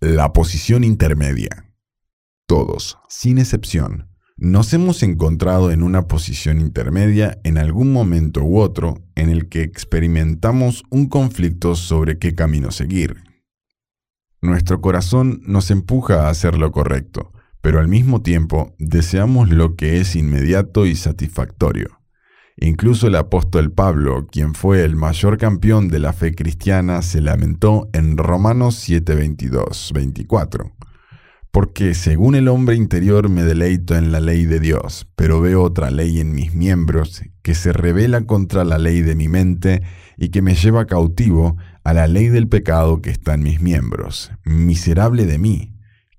La posición intermedia. Todos, sin excepción, nos hemos encontrado en una posición intermedia en algún momento u otro en el que experimentamos un conflicto sobre qué camino seguir. Nuestro corazón nos empuja a hacer lo correcto, pero al mismo tiempo deseamos lo que es inmediato y satisfactorio. Incluso el apóstol Pablo, quien fue el mayor campeón de la fe cristiana, se lamentó en Romanos 7:22, 24 porque según el hombre interior me deleito en la ley de Dios, pero veo otra ley en mis miembros que se revela contra la ley de mi mente y que me lleva cautivo a la ley del pecado que está en mis miembros. Miserable de mí,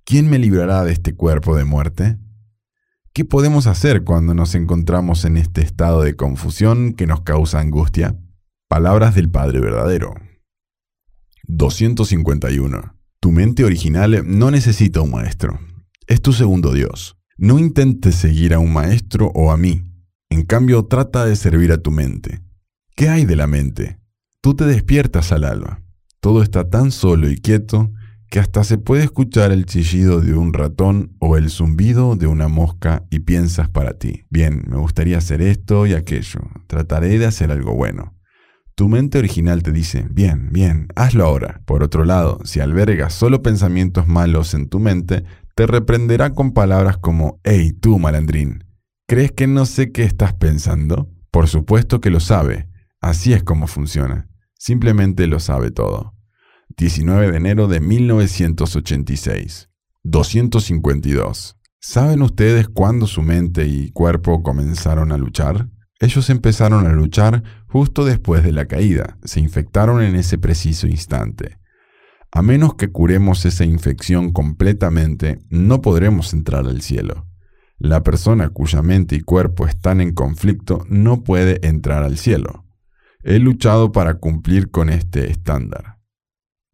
¿quién me librará de este cuerpo de muerte? ¿Qué podemos hacer cuando nos encontramos en este estado de confusión que nos causa angustia? Palabras del Padre verdadero. 251. Tu mente original no necesita un maestro. Es tu segundo Dios. No intentes seguir a un maestro o a mí. En cambio, trata de servir a tu mente. ¿Qué hay de la mente? Tú te despiertas al alba. Todo está tan solo y quieto que hasta se puede escuchar el chillido de un ratón o el zumbido de una mosca y piensas para ti, bien, me gustaría hacer esto y aquello, trataré de hacer algo bueno. Tu mente original te dice, bien, bien, hazlo ahora. Por otro lado, si albergas solo pensamientos malos en tu mente, te reprenderá con palabras como, hey, tú, malandrín, ¿crees que no sé qué estás pensando? Por supuesto que lo sabe. Así es como funciona. Simplemente lo sabe todo. 19 de enero de 1986. 252. ¿Saben ustedes cuándo su mente y cuerpo comenzaron a luchar? Ellos empezaron a luchar justo después de la caída, se infectaron en ese preciso instante. A menos que curemos esa infección completamente, no podremos entrar al cielo. La persona cuya mente y cuerpo están en conflicto no puede entrar al cielo. He luchado para cumplir con este estándar.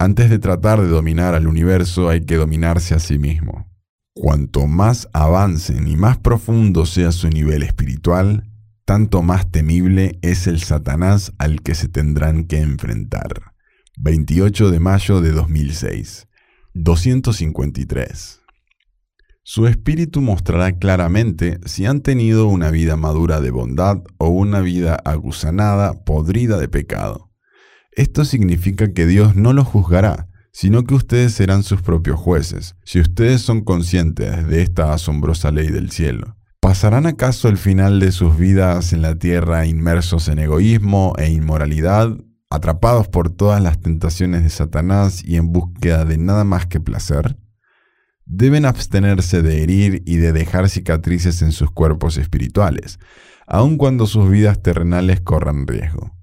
Antes de tratar de dominar al universo hay que dominarse a sí mismo. Cuanto más avancen y más profundo sea su nivel espiritual, tanto más temible es el Satanás al que se tendrán que enfrentar. 28 de mayo de 2006. 253. Su espíritu mostrará claramente si han tenido una vida madura de bondad o una vida aguzanada, podrida de pecado. Esto significa que Dios no los juzgará, sino que ustedes serán sus propios jueces, si ustedes son conscientes de esta asombrosa ley del cielo. ¿Pasarán acaso el final de sus vidas en la tierra inmersos en egoísmo e inmoralidad, atrapados por todas las tentaciones de Satanás y en búsqueda de nada más que placer? Deben abstenerse de herir y de dejar cicatrices en sus cuerpos espirituales, aun cuando sus vidas terrenales corran riesgo.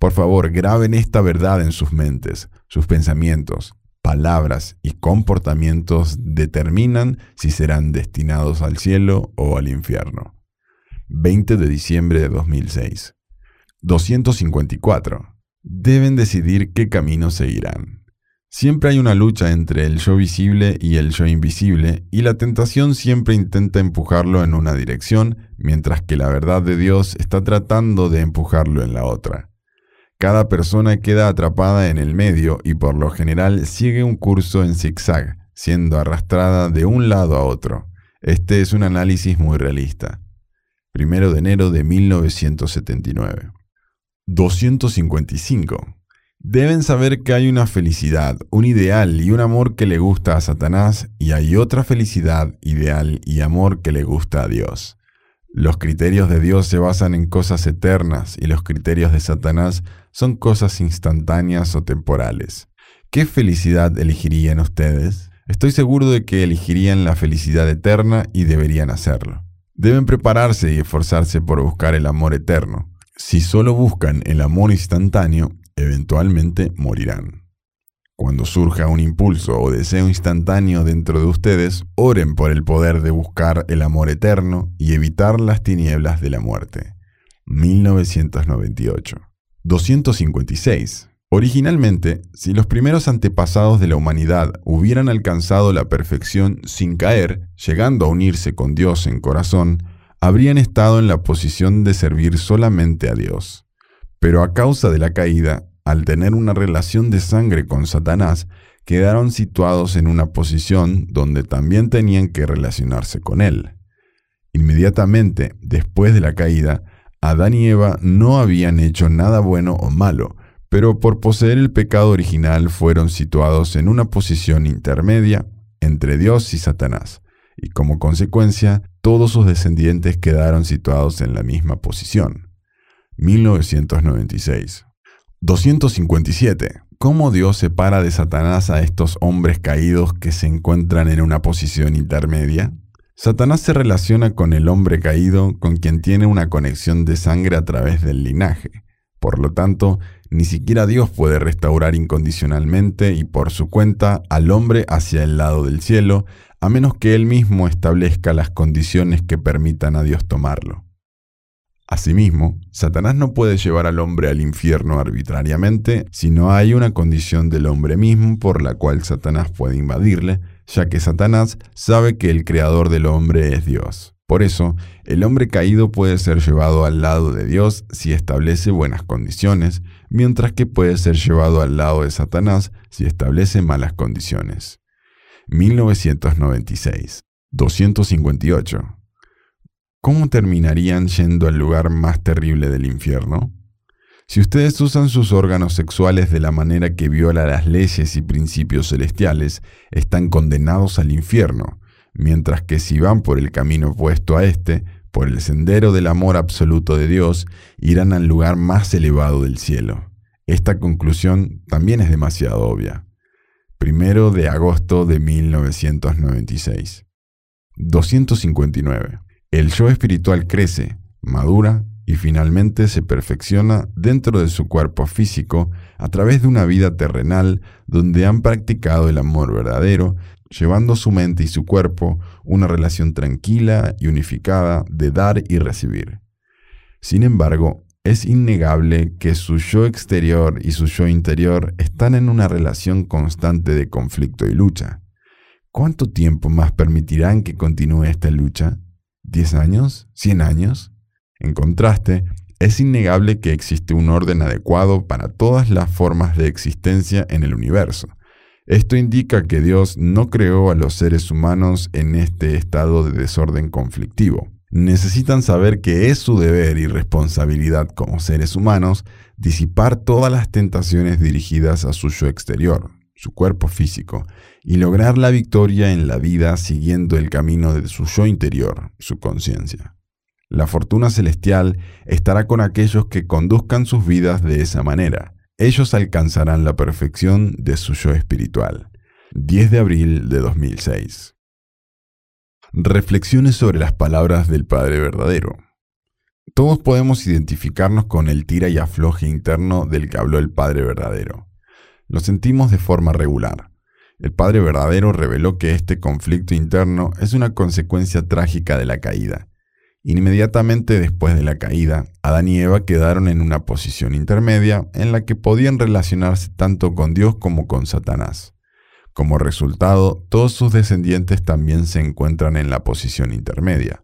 Por favor, graben esta verdad en sus mentes, sus pensamientos, palabras y comportamientos determinan si serán destinados al cielo o al infierno. 20 de diciembre de 2006. 254. Deben decidir qué camino seguirán. Siempre hay una lucha entre el yo visible y el yo invisible, y la tentación siempre intenta empujarlo en una dirección, mientras que la verdad de Dios está tratando de empujarlo en la otra. Cada persona queda atrapada en el medio y por lo general sigue un curso en zigzag, siendo arrastrada de un lado a otro. Este es un análisis muy realista. Primero de enero de 1979. 255. Deben saber que hay una felicidad, un ideal y un amor que le gusta a Satanás y hay otra felicidad, ideal y amor que le gusta a Dios. Los criterios de Dios se basan en cosas eternas y los criterios de Satanás son cosas instantáneas o temporales. ¿Qué felicidad elegirían ustedes? Estoy seguro de que elegirían la felicidad eterna y deberían hacerlo. Deben prepararse y esforzarse por buscar el amor eterno. Si solo buscan el amor instantáneo, eventualmente morirán. Cuando surja un impulso o deseo instantáneo dentro de ustedes, oren por el poder de buscar el amor eterno y evitar las tinieblas de la muerte. 1998. 256. Originalmente, si los primeros antepasados de la humanidad hubieran alcanzado la perfección sin caer, llegando a unirse con Dios en corazón, habrían estado en la posición de servir solamente a Dios. Pero a causa de la caída, al tener una relación de sangre con Satanás, quedaron situados en una posición donde también tenían que relacionarse con Él. Inmediatamente después de la caída, Adán y Eva no habían hecho nada bueno o malo, pero por poseer el pecado original fueron situados en una posición intermedia entre Dios y Satanás, y como consecuencia todos sus descendientes quedaron situados en la misma posición. 1996. 257. ¿Cómo Dios separa de Satanás a estos hombres caídos que se encuentran en una posición intermedia? Satanás se relaciona con el hombre caído con quien tiene una conexión de sangre a través del linaje. Por lo tanto, ni siquiera Dios puede restaurar incondicionalmente y por su cuenta al hombre hacia el lado del cielo, a menos que él mismo establezca las condiciones que permitan a Dios tomarlo. Asimismo, Satanás no puede llevar al hombre al infierno arbitrariamente si no hay una condición del hombre mismo por la cual Satanás puede invadirle, ya que Satanás sabe que el creador del hombre es Dios. Por eso, el hombre caído puede ser llevado al lado de Dios si establece buenas condiciones, mientras que puede ser llevado al lado de Satanás si establece malas condiciones. 1996. 258. ¿Cómo terminarían yendo al lugar más terrible del infierno? Si ustedes usan sus órganos sexuales de la manera que viola las leyes y principios celestiales, están condenados al infierno, mientras que si van por el camino opuesto a este, por el sendero del amor absoluto de Dios, irán al lugar más elevado del cielo. Esta conclusión también es demasiado obvia. Primero de agosto de 1996. 259. El yo espiritual crece, madura y finalmente se perfecciona dentro de su cuerpo físico a través de una vida terrenal donde han practicado el amor verdadero, llevando su mente y su cuerpo una relación tranquila y unificada de dar y recibir. Sin embargo, es innegable que su yo exterior y su yo interior están en una relación constante de conflicto y lucha. ¿Cuánto tiempo más permitirán que continúe esta lucha? ¿10 años? ¿100 años? En contraste, es innegable que existe un orden adecuado para todas las formas de existencia en el universo. Esto indica que Dios no creó a los seres humanos en este estado de desorden conflictivo. Necesitan saber que es su deber y responsabilidad como seres humanos disipar todas las tentaciones dirigidas a su yo exterior, su cuerpo físico, y lograr la victoria en la vida siguiendo el camino de su yo interior, su conciencia. La fortuna celestial estará con aquellos que conduzcan sus vidas de esa manera. Ellos alcanzarán la perfección de su yo espiritual. 10 de abril de 2006. Reflexiones sobre las palabras del Padre verdadero. Todos podemos identificarnos con el tira y afloje interno del que habló el Padre verdadero. Lo sentimos de forma regular. El Padre verdadero reveló que este conflicto interno es una consecuencia trágica de la caída. Inmediatamente después de la caída, Adán y Eva quedaron en una posición intermedia en la que podían relacionarse tanto con Dios como con Satanás. Como resultado, todos sus descendientes también se encuentran en la posición intermedia.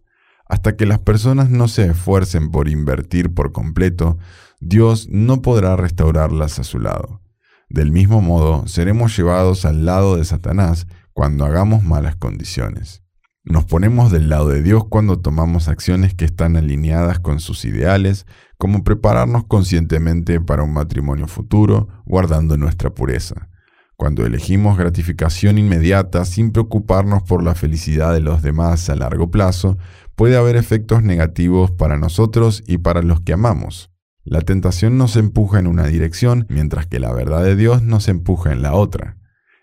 Hasta que las personas no se esfuercen por invertir por completo, Dios no podrá restaurarlas a su lado. Del mismo modo, seremos llevados al lado de Satanás cuando hagamos malas condiciones. Nos ponemos del lado de Dios cuando tomamos acciones que están alineadas con sus ideales, como prepararnos conscientemente para un matrimonio futuro, guardando nuestra pureza. Cuando elegimos gratificación inmediata sin preocuparnos por la felicidad de los demás a largo plazo, puede haber efectos negativos para nosotros y para los que amamos. La tentación nos empuja en una dirección, mientras que la verdad de Dios nos empuja en la otra.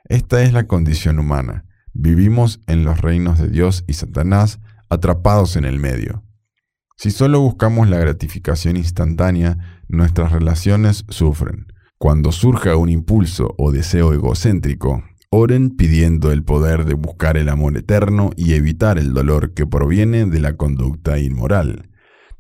Esta es la condición humana. Vivimos en los reinos de Dios y Satanás, atrapados en el medio. Si solo buscamos la gratificación instantánea, nuestras relaciones sufren. Cuando surja un impulso o deseo egocéntrico, oren pidiendo el poder de buscar el amor eterno y evitar el dolor que proviene de la conducta inmoral.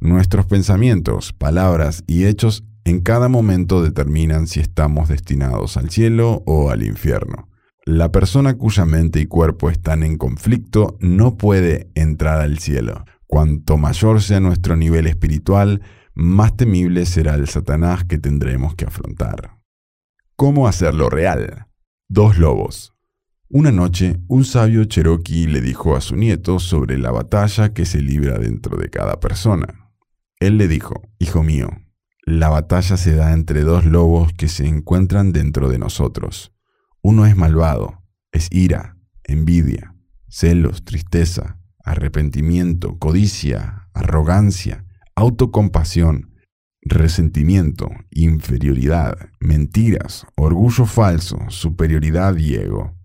Nuestros pensamientos, palabras y hechos en cada momento determinan si estamos destinados al cielo o al infierno. La persona cuya mente y cuerpo están en conflicto no puede entrar al cielo. Cuanto mayor sea nuestro nivel espiritual, más temible será el Satanás que tendremos que afrontar. ¿Cómo hacerlo real? Dos lobos. Una noche, un sabio cherokee le dijo a su nieto sobre la batalla que se libra dentro de cada persona. Él le dijo, Hijo mío, la batalla se da entre dos lobos que se encuentran dentro de nosotros. Uno es malvado, es ira, envidia, celos, tristeza, arrepentimiento, codicia, arrogancia, autocompasión, resentimiento, inferioridad, mentiras, orgullo falso, superioridad y ego.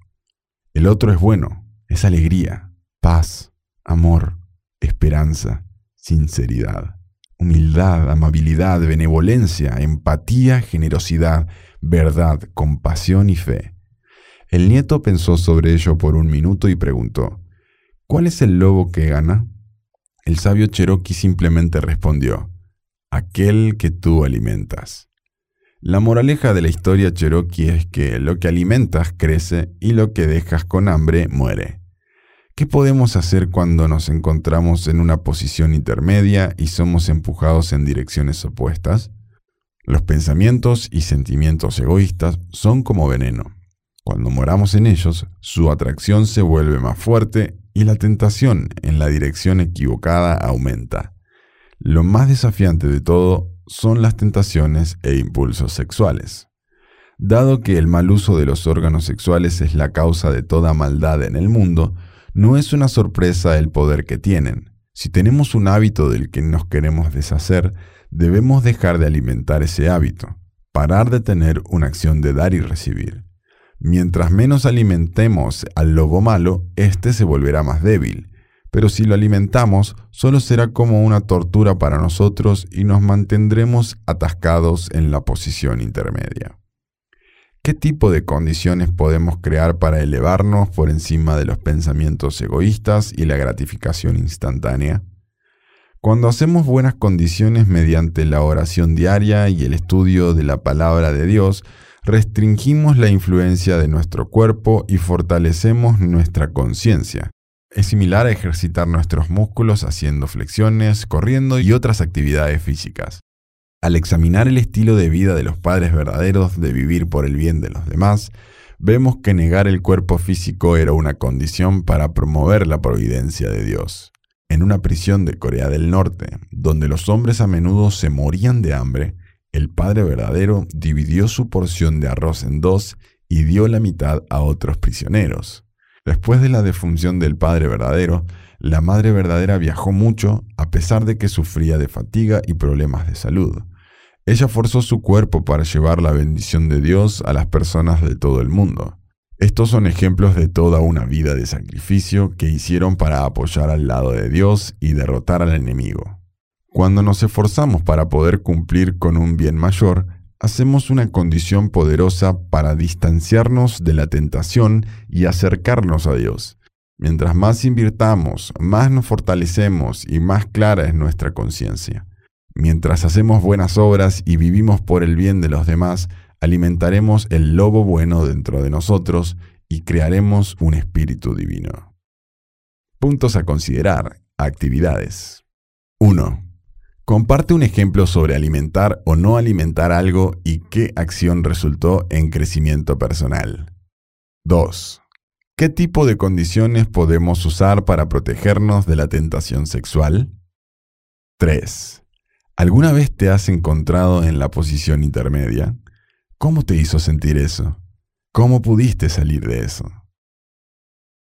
El otro es bueno, es alegría, paz, amor, esperanza, sinceridad, humildad, amabilidad, benevolencia, empatía, generosidad, verdad, compasión y fe. El nieto pensó sobre ello por un minuto y preguntó, ¿Cuál es el lobo que gana? El sabio Cherokee simplemente respondió, aquel que tú alimentas. La moraleja de la historia cherokee es que lo que alimentas crece y lo que dejas con hambre muere. ¿Qué podemos hacer cuando nos encontramos en una posición intermedia y somos empujados en direcciones opuestas? Los pensamientos y sentimientos egoístas son como veneno. Cuando moramos en ellos, su atracción se vuelve más fuerte y la tentación en la dirección equivocada aumenta. Lo más desafiante de todo son las tentaciones e impulsos sexuales. Dado que el mal uso de los órganos sexuales es la causa de toda maldad en el mundo, no es una sorpresa el poder que tienen. Si tenemos un hábito del que nos queremos deshacer, debemos dejar de alimentar ese hábito, parar de tener una acción de dar y recibir. Mientras menos alimentemos al lobo malo, éste se volverá más débil pero si lo alimentamos, solo será como una tortura para nosotros y nos mantendremos atascados en la posición intermedia. ¿Qué tipo de condiciones podemos crear para elevarnos por encima de los pensamientos egoístas y la gratificación instantánea? Cuando hacemos buenas condiciones mediante la oración diaria y el estudio de la palabra de Dios, restringimos la influencia de nuestro cuerpo y fortalecemos nuestra conciencia, es similar a ejercitar nuestros músculos haciendo flexiones, corriendo y otras actividades físicas. Al examinar el estilo de vida de los padres verdaderos de vivir por el bien de los demás, vemos que negar el cuerpo físico era una condición para promover la providencia de Dios. En una prisión de Corea del Norte, donde los hombres a menudo se morían de hambre, el padre verdadero dividió su porción de arroz en dos y dio la mitad a otros prisioneros. Después de la defunción del Padre verdadero, la Madre verdadera viajó mucho a pesar de que sufría de fatiga y problemas de salud. Ella forzó su cuerpo para llevar la bendición de Dios a las personas de todo el mundo. Estos son ejemplos de toda una vida de sacrificio que hicieron para apoyar al lado de Dios y derrotar al enemigo. Cuando nos esforzamos para poder cumplir con un bien mayor, hacemos una condición poderosa para distanciarnos de la tentación y acercarnos a Dios. Mientras más invirtamos, más nos fortalecemos y más clara es nuestra conciencia. Mientras hacemos buenas obras y vivimos por el bien de los demás, alimentaremos el lobo bueno dentro de nosotros y crearemos un espíritu divino. Puntos a considerar. Actividades. 1. Comparte un ejemplo sobre alimentar o no alimentar algo y qué acción resultó en crecimiento personal. 2. ¿Qué tipo de condiciones podemos usar para protegernos de la tentación sexual? 3. ¿Alguna vez te has encontrado en la posición intermedia? ¿Cómo te hizo sentir eso? ¿Cómo pudiste salir de eso?